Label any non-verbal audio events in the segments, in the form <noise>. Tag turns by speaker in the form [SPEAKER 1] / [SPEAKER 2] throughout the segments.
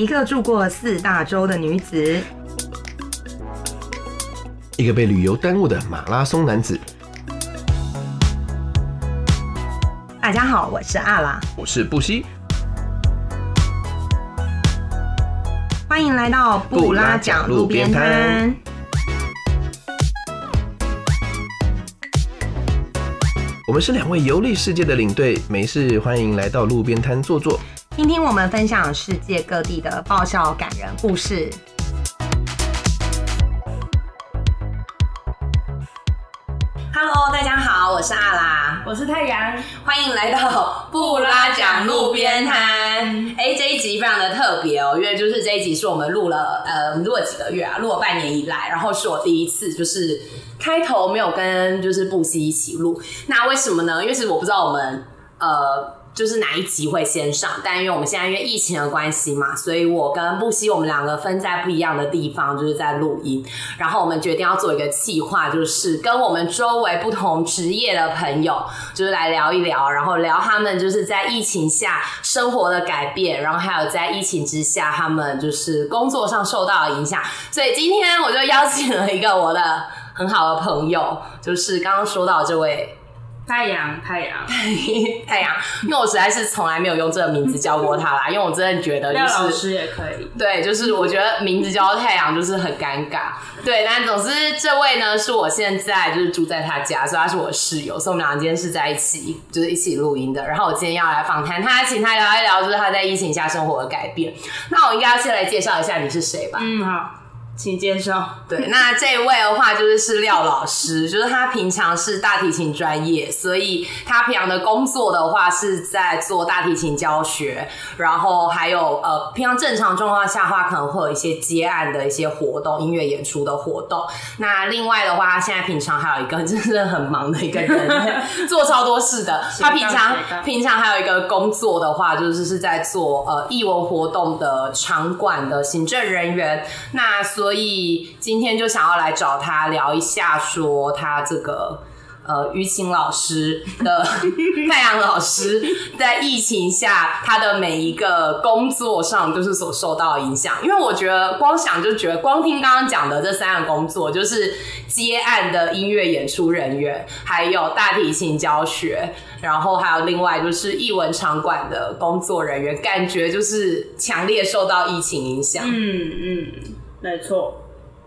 [SPEAKER 1] 一个住过四大洲的女子，
[SPEAKER 2] 一个被旅游耽误的马拉松男子。
[SPEAKER 1] 大家好，我是阿拉，
[SPEAKER 2] 我是布西，
[SPEAKER 1] 欢迎来到布拉讲路边摊。
[SPEAKER 2] 我们是两位游历世界的领队，没事欢迎来到路边摊坐坐，
[SPEAKER 1] 听听我们分享世界各地的爆笑感人故事。Hello，大家好，我是阿拉，
[SPEAKER 3] 我是太阳，
[SPEAKER 1] 欢迎来到布拉讲路边摊。哎，这一集非常的特别哦，因为就是这一集是我们录了，呃，录了几个月啊，录了半年以来，然后是我第一次就是开头没有跟就是布西一起录，那为什么呢？因为其实我不知道我们呃。就是哪一集会先上，但因为我们现在因为疫情的关系嘛，所以我跟布希我们两个分在不一样的地方，就是在录音。然后我们决定要做一个计划，就是跟我们周围不同职业的朋友，就是来聊一聊，然后聊他们就是在疫情下生活的改变，然后还有在疫情之下他们就是工作上受到的影响。所以今天我就邀请了一个我的很好的朋友，就是刚刚说到这位。
[SPEAKER 3] 太阳，太阳，<laughs>
[SPEAKER 1] 太阳，因为我实在是从来没有用这个名字叫过他啦，因为我真的觉得，就是
[SPEAKER 3] 老师也可以，
[SPEAKER 1] 对，就是我觉得名字叫太阳就是很尴尬，对，但总之这位呢是我现在就是住在他家，所以他是我的室友，所以我们俩今天是在一起，就是一起录音的。然后我今天要来访谈他，请他聊一聊，就是他在疫情下生活的改变。那我应该要先来介绍一下你是谁吧？
[SPEAKER 3] 嗯，好。请介绍。
[SPEAKER 1] 对，那这一位的话就是是廖老师，<laughs> 就是他平常是大提琴专业，所以他平常的工作的话是在做大提琴教学，然后还有呃，平常正常状况下话可能会有一些接案的一些活动，音乐演出的活动。那另外的话，他现在平常还有一个真的很忙的一个人，<laughs> 做超多事的。他平常平常还有一个工作的话，就是是在做呃艺文活动的场馆的行政人员。那所所以今天就想要来找他聊一下，说他这个呃于晴老师的 <laughs> 太阳老师在疫情下他的每一个工作上就是所受到影响。因为我觉得光想就觉得，光听刚刚讲的这三个工作，就是接案的音乐演出人员，还有大提琴教学，然后还有另外就是艺文场馆的工作人员，感觉就是强烈受到疫情影响。
[SPEAKER 3] 嗯嗯。没错。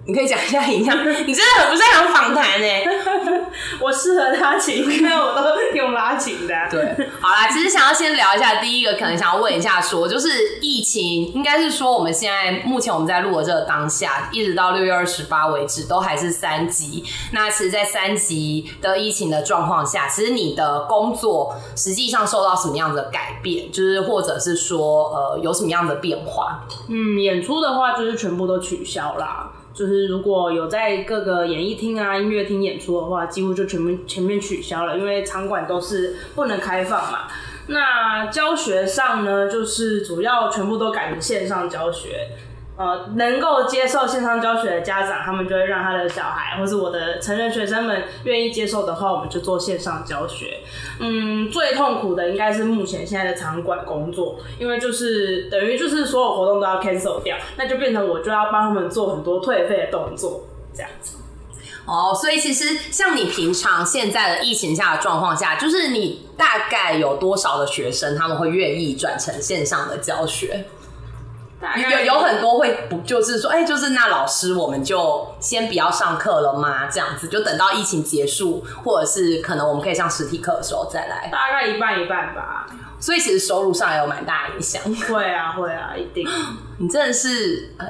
[SPEAKER 1] 你可以讲一下影响，你真的很不擅长访谈哎。<laughs>
[SPEAKER 3] 我适合拉琴，因为我都用拉琴的。
[SPEAKER 1] 对，好啦，其实想要先聊一下，第一个可能想要问一下，说就是疫情，应该是说我们现在目前我们在录的这个当下，一直到六月二十八为止，都还是三级。那其实，在三级的疫情的状况下，其实你的工作实际上受到什么样的改变？就是或者是说，呃，有什么样的变化？
[SPEAKER 3] 嗯，演出的话，就是全部都取消啦。就是如果有在各个演艺厅啊、音乐厅演出的话，几乎就全部全面取消了，因为场馆都是不能开放嘛。那教学上呢，就是主要全部都改成线上教学。呃，能够接受线上教学的家长，他们就会让他的小孩，或是我的成人学生们愿意接受的话，我们就做线上教学。嗯，最痛苦的应该是目前现在的场馆工作，因为就是等于就是所有活动都要 cancel 掉，那就变成我就要帮他们做很多退费的动作，这样子。
[SPEAKER 1] 哦，所以其实像你平常现在的疫情下的状况下，就是你大概有多少的学生他们会愿意转成线上的教学？有有很多会不就是说，哎，就是那老师，我们就先不要上课了吗？这样子就等到疫情结束，或者是可能我们可以上实体课的时候再来。
[SPEAKER 3] 大概一半一半吧。
[SPEAKER 1] 所以其实收入上也有蛮大影响。
[SPEAKER 3] 会啊，会啊，一定。<laughs>
[SPEAKER 1] 你真的是呃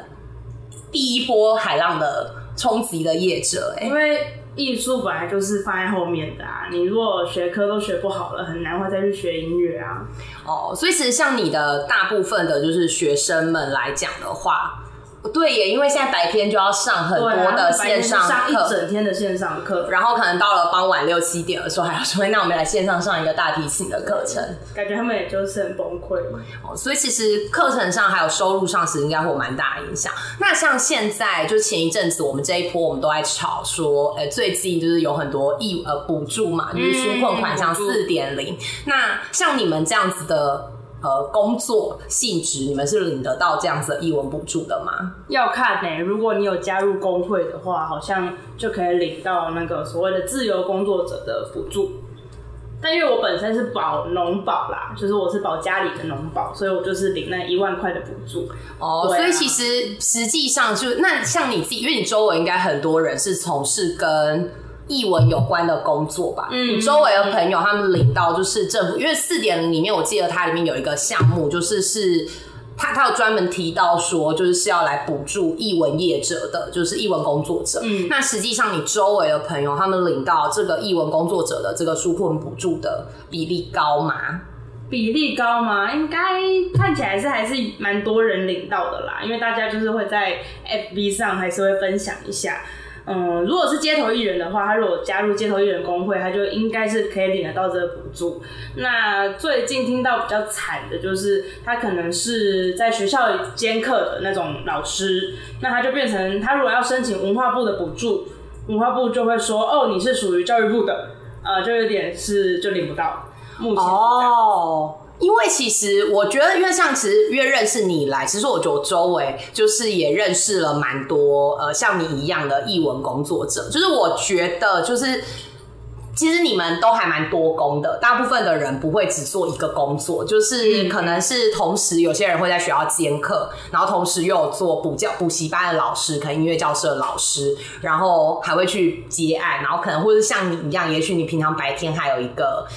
[SPEAKER 1] 第一波海浪的冲击的业者，
[SPEAKER 3] 因为。艺术本来就是放在后面的啊，你如果学科都学不好了，很难会再去学音乐啊。
[SPEAKER 1] 哦，所以其实像你的大部分的就是学生们来讲的话。对耶，因为现在白天就要上很多的线上课，
[SPEAKER 3] 一整天的线上课，
[SPEAKER 1] 然后可能到了傍晚六七点的时候，还要说那我们来线上上一个大提琴的课程，
[SPEAKER 3] 感觉他们也就是很崩溃。
[SPEAKER 1] 哦，所以其实课程上还有收入上，其实应该会有蛮大影响。那像现在就前一阵子，我们这一波我们都在吵说，呃，最近就是有很多义呃补助嘛，就是纾困款项四点零。那像你们这样子的。呃工作性质，你们是领得到这样子的译文补助的吗？
[SPEAKER 3] 要看呢、如果你有加入工会的话，好像就可以领到那个所谓的自由工作者的补助。但因为我本身是保农保啦，就是我是保家里的农保，所以我就是领那一万块的补助。
[SPEAKER 1] 哦，所以其实实际上就那像你自己，因为你周围应该很多人是从事跟译文有关的工作吧？
[SPEAKER 3] 嗯
[SPEAKER 1] 周围的朋友他们领到就是政府，因为四点零里面我记得它里面有一个项目，就是是。他他有专门提到说，就是是要来补助译文业者的，就是译文工作者。
[SPEAKER 3] 嗯
[SPEAKER 1] 那实际上你周围的朋友，他们领到这个译文工作者的这个纾困补助的比例高吗？
[SPEAKER 3] 比例高吗？应该看起来是还是蛮多人领到的啦，因为大家就是会在 FB 上还是会分享一下。嗯，如果是街头艺人的话，他如果加入街头艺人工会，他就应该是可以领得到这个补助。那最近听到比较惨的就是，他可能是在学校兼课的那种老师，那他就变成他如果要申请文化部的补助，文化部就会说，哦，你是属于教育部的，呃，就有点是就领不到。目前，
[SPEAKER 1] 因为其实我觉得，因为像其实越认识你以来，其实我觉得我周围就是也认识了蛮多呃像你一样的译文工作者，就是我觉得就是。其实你们都还蛮多工的，大部分的人不会只做一个工作，就是
[SPEAKER 3] 嗯
[SPEAKER 1] 可能是同时有些人会在学校兼课，然后同时又有做补教补习班的老师，可能音乐教室的老师，然后还会去接案，然后可能或者像你一样，也许你平常白天还有一个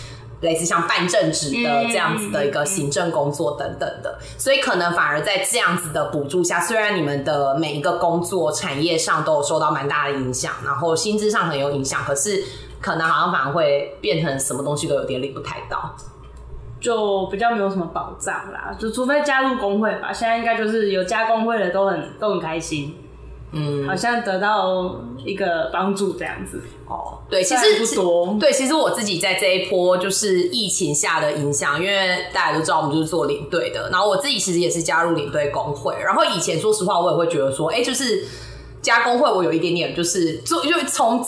[SPEAKER 1] 类似像办正职的
[SPEAKER 3] 嗯
[SPEAKER 1] 这样子的一个行政工作等等的，所以可能反而在这样子的补助下，虽然你们的每一个工作产业上都有受到蛮大的影响，然后薪资上很有影响，可是可能好像反而会变成什么东西都有点领不太到。
[SPEAKER 3] 就比较没有什么保障啦，就除非加入工会吧。现在应该就是有加工会的都很都很开心，
[SPEAKER 1] 嗯，
[SPEAKER 3] 好像得到一个帮助这样子。
[SPEAKER 1] 哦，对，其实
[SPEAKER 3] 不多
[SPEAKER 1] 对，其实我自己在这一波就是疫情下的影响，因为大家都知道我们就是做领队的，然后我自己其实也是加入领队工会，然后以前说实话我也会觉得说，哎、就是加工会我有一点点就是做，就从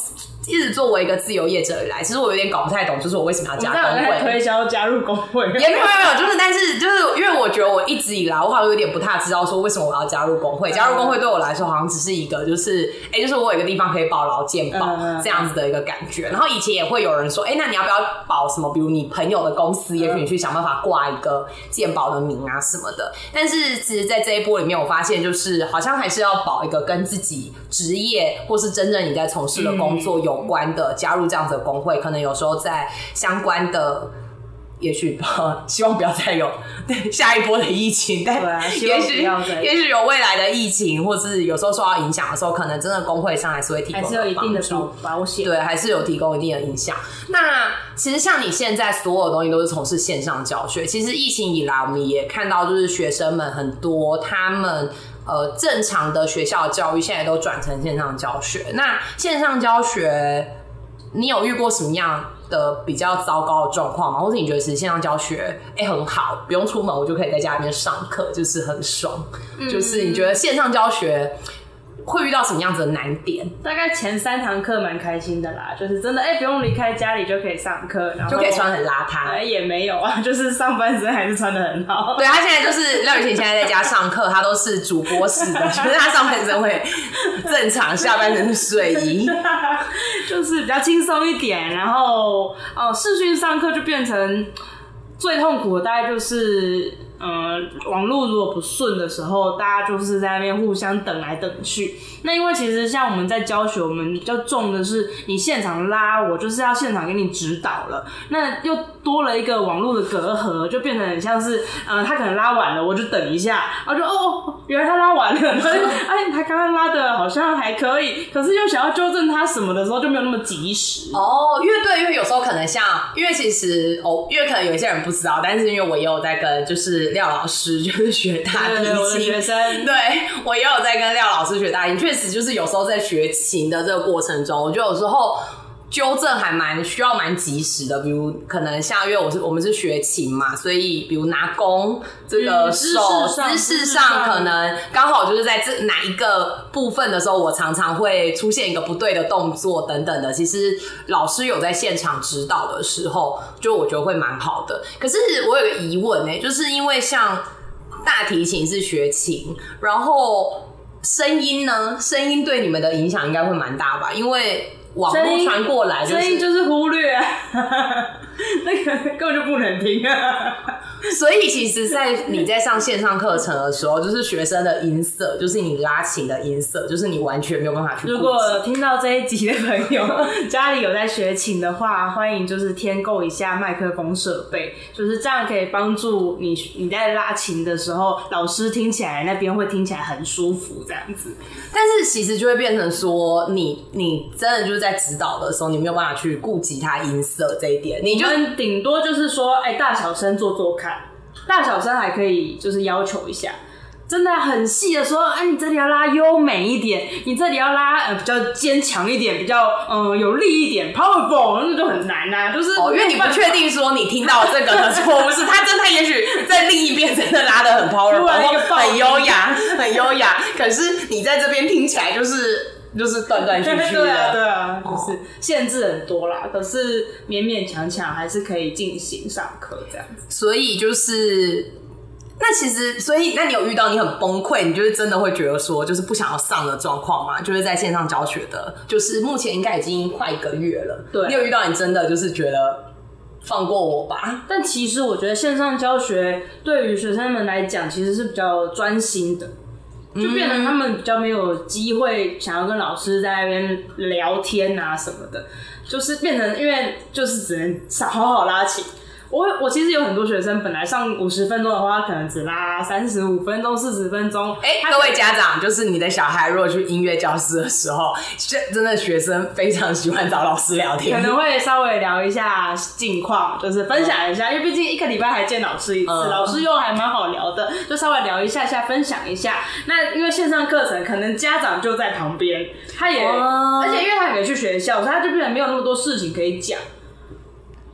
[SPEAKER 1] 一直作为一个自由业者以来，其实我有点搞不太懂，就是我为什么要加
[SPEAKER 3] 我们这样
[SPEAKER 1] 工会。
[SPEAKER 3] 在推销加入工会，
[SPEAKER 1] 也没有没有，就是但是就是因为我觉得我一直以来我好像有点不太知道说为什么我要加入工会。加入工会对我来说好像只是一个就是哎、就是我有一个地方可以保劳健保这样子的一个感觉。然后以前也会有人说，哎、那你要不要保什么？比如你朋友的公司，也许你去想办法挂一个健保的名啊什么的。但是其实，在这一波里面，我发现就是好像还是要保一个跟自己职业或是真正你在从事的工作有关的，加入这样子的工会，可能有时候在相关的。也许希望不要再有下一波的疫情，但也许也许有未来的疫情，或是有时候受到影响的时候，可能真的工会上还是会提供
[SPEAKER 3] 还是有一定的保保险。
[SPEAKER 1] 对，还是有提供一定的影响。那其实像你现在所有东西都是从事线上教学，其实疫情以来，我们也看到就是学生们很多他们。呃，正常的学校教育现在都转成线上教学。那线上教学，你有遇过什么样的比较糟糕的状况吗？或者你觉得其实线上教学哎、很好，不用出门我就可以在家里面上课，就是很爽。就是你觉得线上教学会遇到什么样子的难点？
[SPEAKER 3] 大概前三堂课蛮开心的啦，就是真的哎、不用离开家里就可以上课，然后
[SPEAKER 1] 就可以穿很邋遢。
[SPEAKER 3] 哎也没有啊，<laughs> 就是上半身还是穿的很好。
[SPEAKER 1] 对他现在就是廖雨晴，现在在家上课，<laughs> 他都是主播式的，就是他上半身会正常，下半身是睡衣。<laughs>
[SPEAKER 3] 就是比较轻松一点，然后哦，视讯上课就变成最痛苦的，大概就是呃，网络如果不顺的时候，大家就是在那边互相等来等去。那因为其实像我们在教学，我们比较重的是你现场拉，我就是要现场给你指导了，那又多了一个网络的隔阂，就变成很像是呃，他可能拉晚了，我就等一下，然后就哦，原来他拉晚了，哎，他刚刚拉的好像还可以，可是又想要纠正他什么的时候就没有那么及时。
[SPEAKER 1] 哦，乐队，因为有时候可能像，因为其实哦，因为可能有一些人不知道，但是因为我也有在跟就是廖老师 <laughs> 就是学大提琴
[SPEAKER 3] 学，生。
[SPEAKER 1] 对我也有在跟廖老师学大提琴，确实就是有时候在学琴的这个过程中，我觉得有时候纠正还蛮需要蛮及时的，比如可能像因为我是我们是学琴嘛，所以比如拿弓这个手
[SPEAKER 3] 上
[SPEAKER 1] 姿势上
[SPEAKER 3] 上
[SPEAKER 1] 可能刚好就是在这哪一个部分的时候，我常常会出现一个不对的动作等等的。其实老师有在现场指导的时候，就我觉得会蛮好的。可是我有个疑问呢、就是因为像大提琴是学琴，然后声音呢，声音对你们的影响应该会蛮大吧？因为网络传过来，就是
[SPEAKER 3] 声音就是忽略，<laughs> 那个根本就不能听啊。<laughs>
[SPEAKER 1] 所以其实，在你在上线上课程的时候，就是学生的音色，就是你拉琴的音色，就是你完全没有办法去。
[SPEAKER 3] 如果听到这一集的朋友家里有在学琴的话，欢迎就是添购一下麦克风设备，就是这样可以帮助你你在拉琴的时候，老师听起来那边会听起来很舒服，这样子。
[SPEAKER 1] 但是其实就会变成说，你你真的就是在指导的时候，你没有办法去顾及他音色这一点，你就
[SPEAKER 3] 顶多就是说，哎、大小声做做看，大小声还可以就是要求一下。真的很细的说，哎、你这里要拉优美一点，你这里要拉呃比较坚强一点，比较嗯、呃有力一点，powerful，那就很难呐、就是
[SPEAKER 1] 哦，因为你不确定说你听到这个的错误是他真的，他也许在另一边真的拉的很 <laughs> powerful，很优雅，很优雅，可是你在这边听起来就是就是断断续续
[SPEAKER 3] 对啊，
[SPEAKER 1] 的。
[SPEAKER 3] 对啊，就是限制很多啦，可是勉勉强强还是可以进行上课这样子。
[SPEAKER 1] 所以就是，那其实，所以那你有遇到你很崩溃，你就是真的会觉得说，就是不想要上的状况吗？就是在线上教学的，就是目前应该已经快一个月了。
[SPEAKER 3] 对
[SPEAKER 1] 你有遇到你真的就是觉得放过我吧？
[SPEAKER 3] 但其实我觉得线上教学对于学生们来讲，其实是比较专心的，就变成他们比较没有机会想要跟老师在那边聊天啊什么的，就是变成因为就是只能好好拉琴。我我其实有很多学生，本来上五十分钟的话，可能只拉三十五分钟、四十分钟。
[SPEAKER 1] 哎、各位家长，就是你的小孩如果去音乐教室的时候，学真的学生非常喜欢找老师聊天可，
[SPEAKER 3] 能会稍微聊一下近况，就是分享一下，因为毕竟一个礼拜还见老师一次，
[SPEAKER 1] 嗯
[SPEAKER 3] 老师又还蛮好聊的，就稍微聊一下下，分享一下。那因为线上课程，可能家长就在旁边，他也，
[SPEAKER 1] 哦
[SPEAKER 3] 而且因为他也没去学校，所以他就变得没有那么多事情可以讲。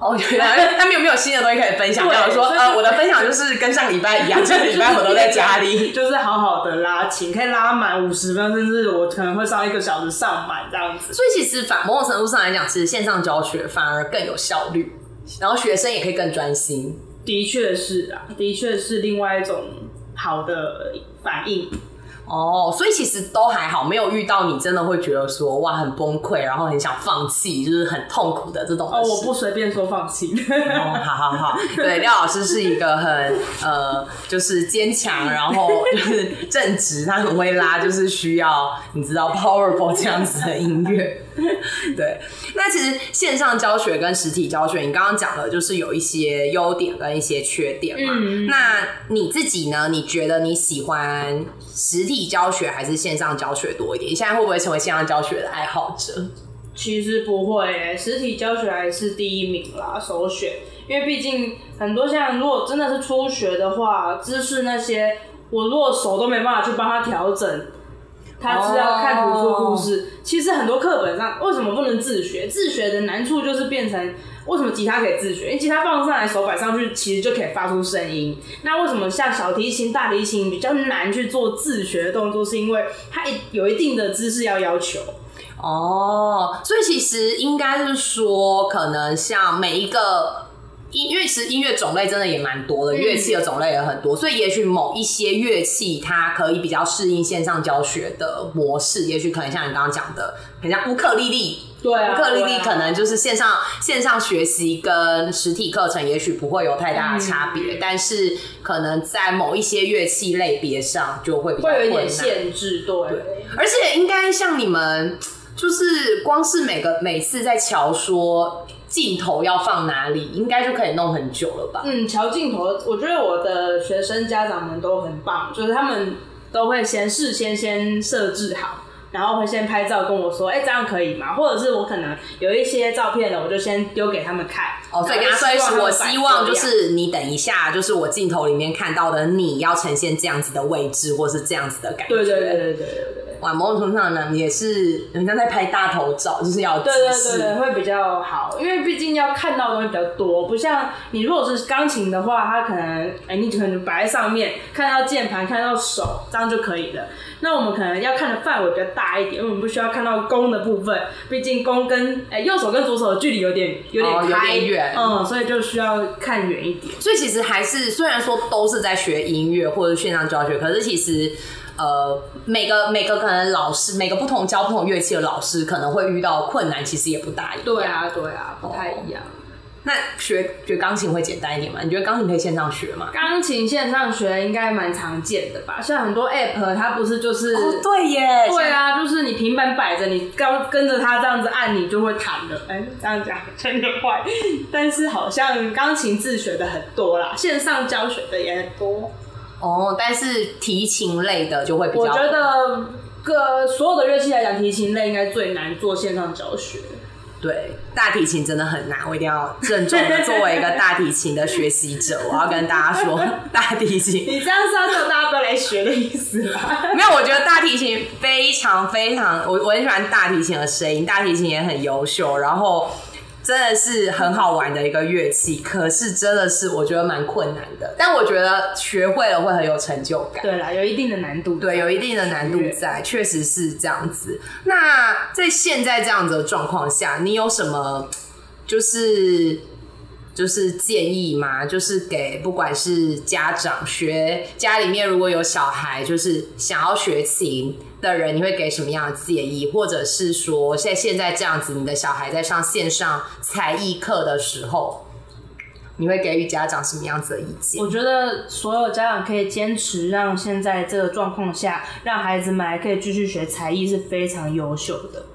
[SPEAKER 1] 哦，原来他们有没有新的东西可以分享？
[SPEAKER 3] 对
[SPEAKER 1] 假如说，呃，我的分享就是跟上礼拜一样，这个礼拜我都在家里。
[SPEAKER 3] 就是好好的拉琴，可以拉满五十分，甚至我可能会上一个小时上满这样子。
[SPEAKER 1] 所以其实反某种程度上来讲，其实线上教学反而更有效率，然后学生也可以更专心。
[SPEAKER 3] 的确是啊，的确是另外一种好的反应。
[SPEAKER 1] 哦，所以其实都还好，没有遇到你真的会觉得说哇很崩溃，然后很想放弃，就是很痛苦的这种的
[SPEAKER 3] 哦，我不随便说放弃。
[SPEAKER 1] 哦，好好好，对，廖老师是一个很呃，就是坚强，然后就是正直，他很会拉，就是需要你知道 powerful 这样子的音乐。<laughs> 对，那其实线上教学跟实体教学，你刚刚讲的就是有一些优点跟一些缺点嘛。
[SPEAKER 3] 嗯
[SPEAKER 1] 那你自己呢？你觉得你喜欢实体教学还是线上教学多一点？你现在会不会成为线上教学的爱好者？
[SPEAKER 3] 其实不会耶，实体教学还是第一名啦，首选。因为毕竟很多像如果真的是初学的话，知识那些我如果手都没办法去帮他调整，他是要看图说故事。其实很多课本上为什么不能自学？自学的难处就是变成为什么吉他可以自学？因为吉他放上来手摆上去，其实就可以发出声音。那为什么像小提琴、大提琴比较难去做自学的动作？是因为它一有一定的姿势要要求。
[SPEAKER 1] 哦，所以其实应该是说，可能像每一个音，因为其实音乐种类真的也蛮多的，乐器的种类也很多，所以也许某一些乐器它可以比较适应线上教学的模式，也许可能像你刚刚讲的，很像乌克丽丽。
[SPEAKER 3] 对啊
[SPEAKER 1] 乌克丽丽可能就是线上线上学习跟实体课程也许不会有太大的差别，但是可能在某一些乐器类别上就会比较
[SPEAKER 3] 会有一点。限制，对。
[SPEAKER 1] 而且应该像你们，就是光是每个每次在瞧说镜头要放哪里，应该就可以弄很久了吧？
[SPEAKER 3] 嗯，调镜头，我觉得我的学生家长们都很棒，就是他们都会先事先先设置好。然后会先拍照跟我说，哎、这样可以吗？或者是我可能有一些照片的，我就先丢给他们看。
[SPEAKER 1] 哦，所以跟他说，我希望就是你等一下，就是我镜头里面看到的你要呈现这样子的位置，或是这样子的感觉。
[SPEAKER 3] 对对对对对对对对。
[SPEAKER 1] 哇，某种程度上呢，也是人家在拍大头照，就是要
[SPEAKER 3] 对对对对，会比较好，因为毕竟要看到的东西比较多，不像你如果是钢琴的话，它可能哎、你可能摆在上面，看到键盘，看到手，这样就可以了。那我们可能要看的范围比较大一点，因为我们不需要看到弓的部分，毕竟弓跟哎、右手跟左手的距离有点有点
[SPEAKER 1] 哦有远
[SPEAKER 3] 嗯，所以就需要看远一点。
[SPEAKER 1] 所以其实还是虽然说都是在学音乐或者线上教学，可是其实呃每个每个可能老师每个不同教不同乐器的老师可能会遇到困难，其实也不大一样。
[SPEAKER 3] 对啊，对啊，不太一样。
[SPEAKER 1] 那学学钢琴会简单一点吗？你觉得钢琴可以线上学吗？
[SPEAKER 3] 钢琴线上学应该蛮常见的吧？像很多 app 它不是就是、
[SPEAKER 1] 哦，对耶，
[SPEAKER 3] 对啊，就是你平板摆着，你刚跟着它这样子按，你就会弹的。哎、这样讲真的坏，但是好像钢琴自学的很多啦，线上教学的也很多。
[SPEAKER 1] 哦，但是提琴类的就会比较，
[SPEAKER 3] 我觉得各所有的乐器来讲，提琴类应该最难做线上教学。
[SPEAKER 1] 对大提琴真的很难，我一定要郑重的作为一个大提琴的学习者，我要跟大家说，<laughs> 大提琴
[SPEAKER 3] 你这样是要叫大家不要来学的意思吧？
[SPEAKER 1] 没有，我觉得大提琴非常非常，我我很喜欢大提琴的声音，大提琴也很优秀，然后真的是很好玩的一个乐器。可是真的是我觉得蛮困难的，但我觉得学会了会很有成就感。
[SPEAKER 3] 对啦，有一定的难度。
[SPEAKER 1] 对，有一定的难度在，确实是这样子。那在现在这样子的状况下，你有什么就是就是建议吗？就是给不管是家长学家里面如果有小孩，就是想要学琴的人，你会给什么样的建议？或者是说，在现在这样子，你的小孩在上线上才艺课的时候，你会给予家长什么样子的意见？
[SPEAKER 3] 我觉得所有家长可以坚持让现在这个状况下，让孩子们还可以继续学才艺是非常优秀的，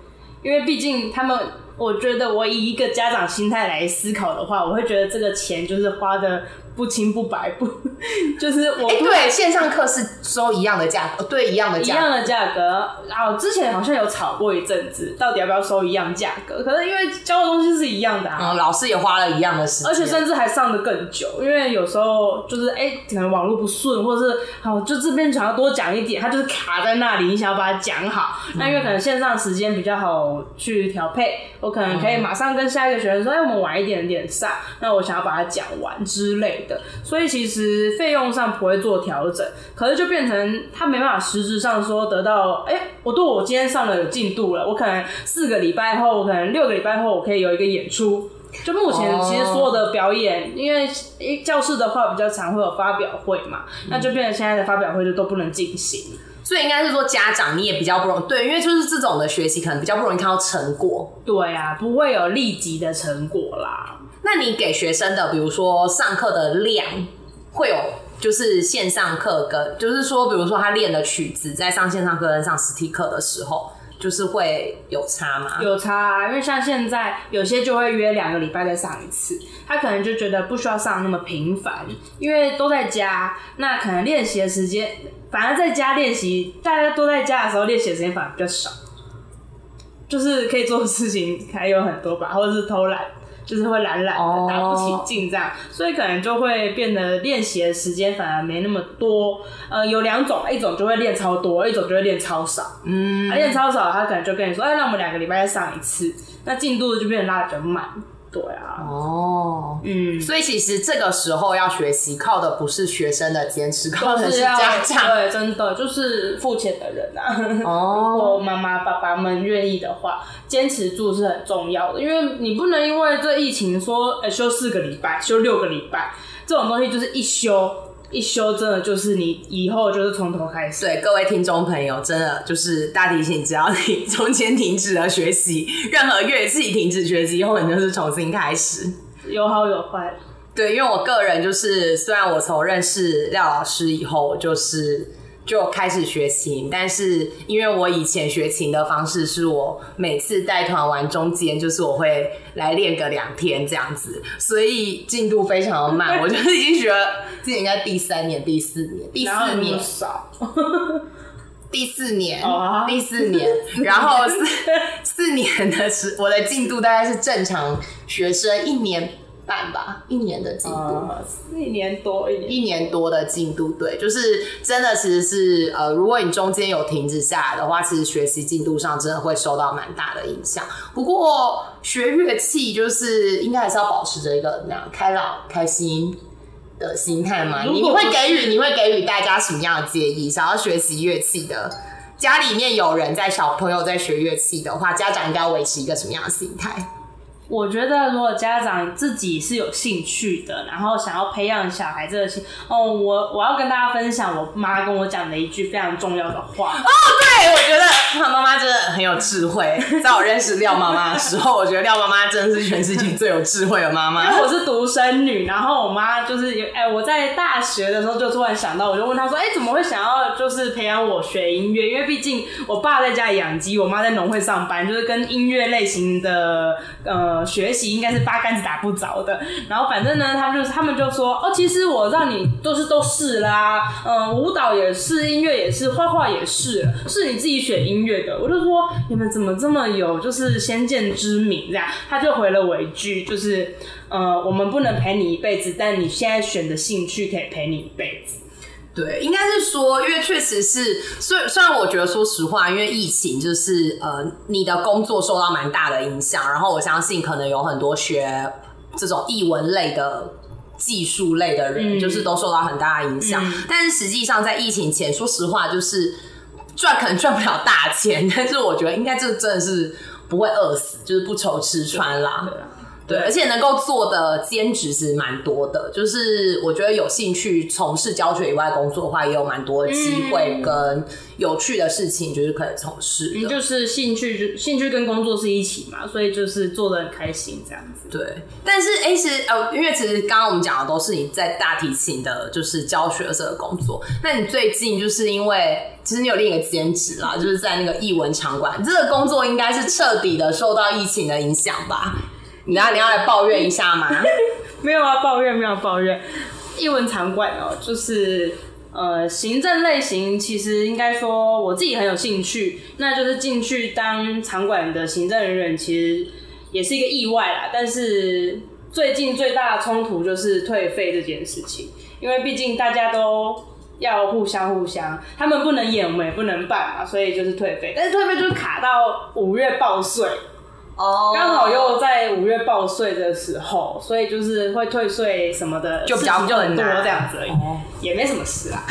[SPEAKER 3] 因为毕竟他们，我觉得我以一个家长心态来思考的话，我会觉得这个钱就是花的不清不白，不 <laughs> 就是我
[SPEAKER 1] 哎、对，线上课是收一样的价格，对，一样的
[SPEAKER 3] 一
[SPEAKER 1] 价格。
[SPEAKER 3] 样的价格，然后之前好像有吵过一阵子，到底要不要收一样价格？可是因为教的东西是一样的啊，
[SPEAKER 1] 嗯，老师也花了一样的时间，
[SPEAKER 3] 而且甚至还上的更久，因为有时候就是哎、可能网络不顺，或者是好就这边想要多讲一点，他就是卡在那里，你想要把它讲好。那因为可能线上时间比较好去调配，我可能可以马上跟下一个学生说，哎、我们晚一点点上，那我想要把它讲完之类的。所以其实费用上不会做调整，可是就变成他没办法实质上说得到，哎、我对我今天上了有进度了，我可能四个礼拜后，我可能六个礼拜后，我可以有一个演出。就目前
[SPEAKER 1] 哦
[SPEAKER 3] 其实所有的表演，因为诶教室的话比较常会有发表会嘛，那就变成现在的发表会就都不能进行。
[SPEAKER 1] 所以应该是说家长你也比较不容易，对，因为就是这种的学习可能比较不容易看到成果。
[SPEAKER 3] 对啊，不会有立即的成果啦。
[SPEAKER 1] 那你给学生的，比如说上课的量，会有就是线上课跟，就是说，比如说他练的曲子，在上线上课跟上实体课的时候，就是会有差吗？
[SPEAKER 3] 有差、啊，因为像现在有些就会约两个礼拜再上一次，他可能就觉得不需要上那么频繁，因为都在家，那可能练习的时间，反而在家练习，大家都在家的时候练习的时间反而比较少，就是可以做的事情还有很多吧，或者是偷懒。就是会懒懒
[SPEAKER 1] 哦
[SPEAKER 3] 的，打不起劲这样所以可能就会变得练习的时间反而没那么多。呃，有两种，一种就会练超多，一种就会练超少。嗯，练超少，他可能就跟你说，哎，那我们两个礼拜再上一次，那进度就变得拉的比较慢。对啊，
[SPEAKER 1] 哦，
[SPEAKER 3] 嗯，
[SPEAKER 1] 所以其实这个时候要学习，靠的不是学生的坚持，靠的是家长。
[SPEAKER 3] 对，真的就是付钱的人啊。<laughs> 如
[SPEAKER 1] 哦，
[SPEAKER 3] 果妈妈、爸爸们愿意的话，坚持住是很重要的，因为你不能因为这疫情说，哎、休四个礼拜、休六个礼拜，这种东西就是一休一修，真的就是你以后就是从头开始。
[SPEAKER 1] 对各位听众朋友，真的就是大提醒，只要你 <laughs> 中间停止了学习，任何乐器停止学习以后，你就是重新开始。
[SPEAKER 3] 有好有坏，
[SPEAKER 1] 对，因为我个人就是，虽然我从认识廖老师以后，就是就开始学琴，但是因为我以前学琴的方式是我每次带团完中间，就是我会来练个两天这样子，所以进度非常的慢。<laughs> 我就是已经学了，这应该第三年、第四年、第四年、
[SPEAKER 3] 少，
[SPEAKER 1] 第四年、
[SPEAKER 3] 哦
[SPEAKER 1] 第四年，然后四 <laughs> 四年的时，我的进度大概是正常学生一年半吧，一年的进度。
[SPEAKER 3] 呃，一年多一年。
[SPEAKER 1] 一年多的进度，对，就是真的，其实是呃，如果你中间有停止下来的话，其实学习进度上真的会受到蛮大的影响。不过学乐器就是应该还是要保持着一个那样开朗、开心的心态嘛。你你会给予你会给予大家什么样的建议？想要学习乐器的，家里面有人在小朋友在学乐器的话，家长应该要维持一个什么样的心态？
[SPEAKER 3] 我觉得，如果家长自己是有兴趣的，然后想要培养小孩这个兴，哦，我我要跟大家分享我妈跟我讲的一句非常重要的话。
[SPEAKER 1] 哦，对，我觉得他妈妈真的很有智慧。在我认识廖妈妈的时候，我觉得廖妈妈真的是全世界最有智慧的妈妈。
[SPEAKER 3] 因为我是独生女，然后我妈就是有，哎，我在大学的时候就突然想到，我就问她说，哎，怎么会想要就是培养我学音乐？因为毕竟我爸在家里养鸡，我妈在农会上班，就是跟音乐类型的呃。学习应该是八竿子打不着的，然后反正呢，他们就他们就说哦，其实我让你都是都是啦，嗯，舞蹈也是，音乐也是，画画也是，是你自己选音乐的。我就说你们怎么这么有就是先见之明这样？他就回了我一句，就是呃，我们不能陪你一辈子，但你现在选的兴趣可以陪你一辈子。
[SPEAKER 1] 对，应该是说，因为确实是，虽虽然我觉得，说实话，因为疫情，就是呃，你的工作受到蛮大的影响，然后我相信可能有很多学这种译文类的、技术类的人，就是都受到很大的影响。但是实际上，在疫情前，说实话，就是赚可能赚不了大钱，<laughs> 但是我觉得应该这真的是不会饿死，就是不愁吃穿啦。对，而且能够做的兼职是蛮多的，就是我觉得有兴趣从事教学以外工作的话，也有蛮多机会跟有趣的事情，就是可以从事。
[SPEAKER 3] 嗯，就是兴趣，兴趣跟工作是一起嘛，所以就是做的很开心这样子。
[SPEAKER 1] 对，但是哎，其实呃，因为其实刚刚我们讲的都是你在大提琴的，就是教学这个工作。那你最近就是因为其实你有另一个兼职啦，就是在那个艺文场馆，这个工作应该是彻底的受到疫情的影响吧？你要你要来抱怨一下吗？<laughs>
[SPEAKER 3] 没有啊，抱怨没有抱怨。一文场馆哦，就是呃行政类型，其实应该说我自己很有兴趣，那就是进去当场馆的行政人员，其实也是一个意外啦。但是最近最大的冲突就是退费这件事情，因为毕竟大家都要互相互相，他们不能演，我们也不能办嘛，所以就是退费。但是退费就是卡到五月报税。哦，刚好又在五月报税的时候，所以就是会退税什么的，
[SPEAKER 1] 就比较
[SPEAKER 3] 就很多这样子而已，也没什么事啊。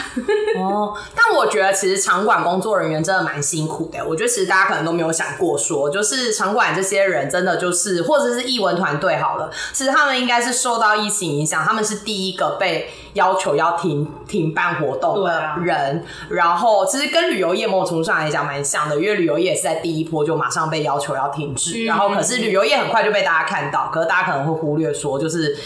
[SPEAKER 1] 哦，但我觉得其实场馆工作人员真的蛮辛苦的。我觉得其实大家可能都没有想过，说就是场馆这些人真的就是，或者是艺文团队好了，其实他们应该是受到疫情影响，他们是第一个被要求要停停办活动的人。然后其实跟旅游业某种程度上来讲蛮像的，因为旅游业也是在第一波就马上被要求要停止。然后，可是旅游业很快就被大家看到，可是大家可能会忽略说，就是。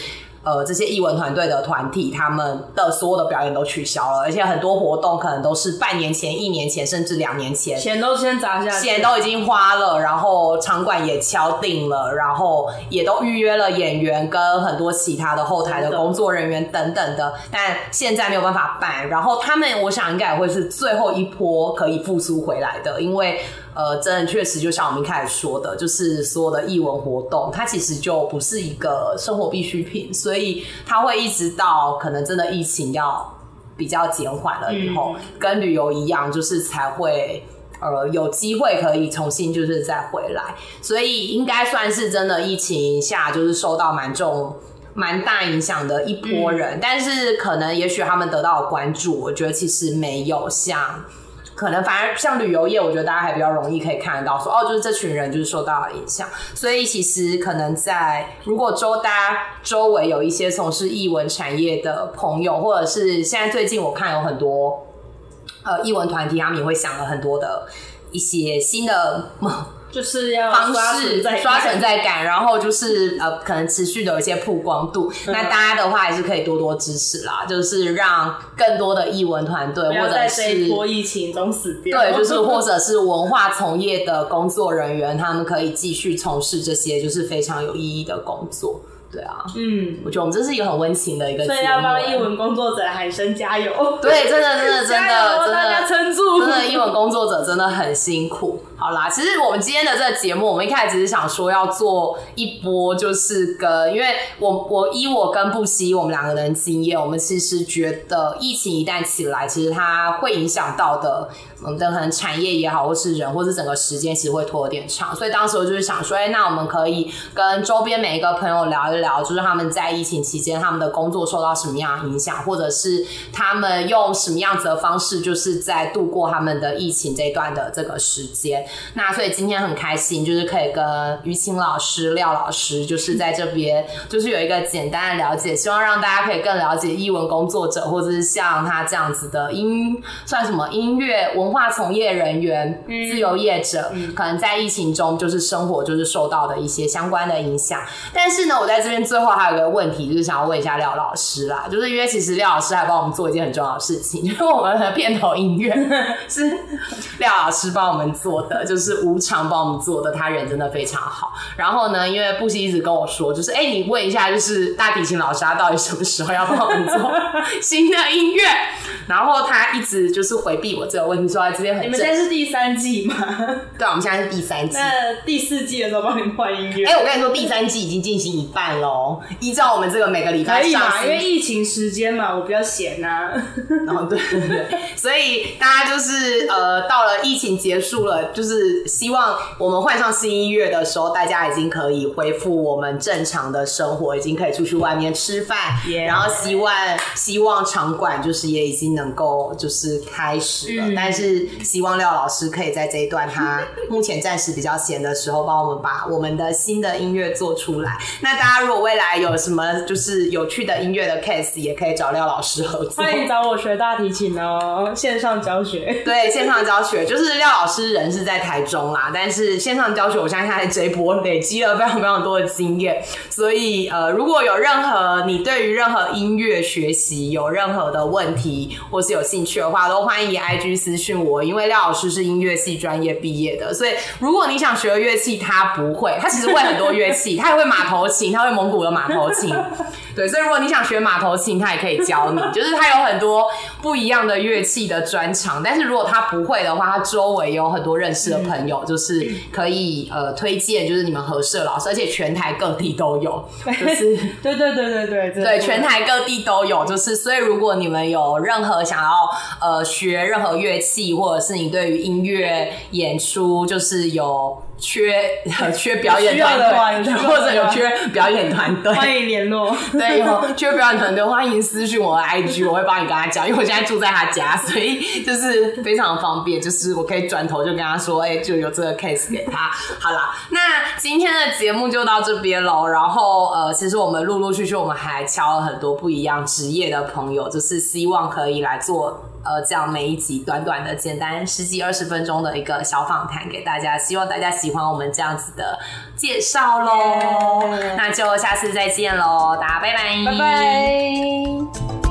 [SPEAKER 1] 呃，这些艺文团队的团体，他们的所有的表演都取消了，而且很多活动可能都是半年前、一年前，甚至两年前，
[SPEAKER 3] 钱都先砸下，
[SPEAKER 1] 钱都已经花了，然后场馆也敲定了，然后也都预约了演员跟很多其他的后台的工作人员等等的，但现在没有办法办。然后他们，我想应该也会是最后一波可以复苏回来的，因为。呃，真的确实，就像我们一开始说的，就是所有的艺文活动，它其实就不是一个生活必需品，所以它会一直到可能真的疫情要比较减缓了以后，跟旅游一样，就是才会呃有机会可以重新就是再回来。所以应该算是真的疫情下就是受到蛮重、蛮大影响的一波人，但是可能也许他们得到的关注，我觉得其实没有像。可能反而像旅游业，我觉得大家还比较容易可以看得到，说哦，就是这群人就是受到了影响。所以其实可能在如果周大周围有一些从事艺文产业的朋友，或者是现在最近我看有很多呃艺文团体，他们也会想了很多的一些新的。
[SPEAKER 3] 就是要
[SPEAKER 1] 方式刷存在感，然后就是呃，可能持续的有一些曝光度。那大家的话还是可以多多支持啦，就是让更多的艺文团队或者是
[SPEAKER 3] 波疫情中死掉，
[SPEAKER 1] 对，就是或者是文化从业的工作人员，他们可以继续从事这些就是非常有意义的工作。对啊，嗯，我觉得我们这是一个很温情的一个，
[SPEAKER 3] 所以要帮译文工作者海生加油。
[SPEAKER 1] 对，真的，真的，真的，<laughs> 真的，
[SPEAKER 3] 大家撑住。
[SPEAKER 1] 真的，译文工作者真的很辛苦。好啦，其实我们今天的这个节目，我们一开始只是想说要做一波，就是跟因为我我依我跟布希我们两个人经验，我们其实觉得疫情一旦起来，其实它会影响到的。我们的可能产业也好，或是人，或是整个时间，其实会拖有点长。所以当时我就是想说，哎，那我们可以跟周边每一个朋友聊一聊，就是他们在疫情期间他们的工作受到什么样的影响，或者是他们用什么样子的方式，就是在度过他们的疫情这一段的这个时间。那所以今天很开心，就是可以跟于晴老师、廖老师，就是在这边，就是有一个简单的了解，希望让大家可以更了解译文工作者，或者是像他这样子的音，算什么音乐文。化从业人员、自由业者，可能在疫情中就是生活就是受到的一些相关的影响。但是呢，我在这边最后还有一个问题，就是想要问一下廖老师啦，就是因为其实廖老师还帮我们做一件很重要的事情，就是我们的片头音乐是廖老师帮我们做的，就是无偿帮我们做的，他人真的非常好。然后呢，因为布希一直跟我说，就是哎，你问一下，就是大提琴老师他到底什么时候要帮我们做新的音乐？然后他一直就是回避我这个问题，说。
[SPEAKER 3] 你们现在是第三季吗？<laughs>
[SPEAKER 1] 对，我们现在是第三季。
[SPEAKER 3] 那第四季的时候帮你们换音乐。
[SPEAKER 1] 哎，我跟你说，第三季已经进行一半喽。依照我们这个每个礼拜
[SPEAKER 3] 上，因为疫情时间嘛，我比较闲呐。
[SPEAKER 1] 然后对对对，所以大家就是呃，到了疫情结束了，就是希望我们换上新音乐的时候，大家已经可以恢复我们正常的生活，已经可以出去外面吃饭。然后希望希望场馆就是也已经能够就是开始了，但是。希望廖老师可以在这一段他目前暂时比较闲的时候，帮我们把我们的新的音乐做出来。那大家如果未来有什么就是有趣的音乐的 case，也可以找廖老师合作。
[SPEAKER 3] 欢迎找我学大提琴哦，线上教学。
[SPEAKER 1] 对，线上教学就是廖老师人是在在台中啦，但是线上教学，我相信他在这一波累积了非常非常多的经验。所以呃，如果有任何你对于任何音乐学习有任何的问题，或是有兴趣的话，都欢迎 IG 私讯。我因为廖老师是音乐系专业毕业的，所以如果你想学乐器，他不会，他其实会很多乐器，他也会马头琴，他会蒙古的马头琴，对，所以如果你想学马头琴，他也可以教你，<laughs> 就是他有很多不一样的乐器的专长。但是如果他不会的话，他周围有很多认识的朋友，就是可以呃推荐，就是你们合适的老师，而且全台各地都有，就是
[SPEAKER 3] 对对对对对
[SPEAKER 1] 对，全台各地都有，就是所以如果你们有任何想要呃学任何乐器。或者是你对于音乐演出就是有缺缺表演团队，或者有缺表演团队，
[SPEAKER 3] 欢迎联络。<laughs>
[SPEAKER 1] 对，有缺表演团队，欢迎私信我的 IG，我会帮你跟他讲，因为我现在住在他家，所以就是非常方便，就是我可以转头就跟他说，哎，就有这个 case 给他。好了，那今天的节目就到这边喽。然后呃，其实我们陆陆续续我们还敲了很多不一样职业的朋友，就是希望可以来做。呃，这样每一集短短的、简单十几二十分钟的一个小访谈给大家，希望大家喜欢我们这样子的介绍喽。那就下次再见喽，大家拜拜，
[SPEAKER 3] 拜拜。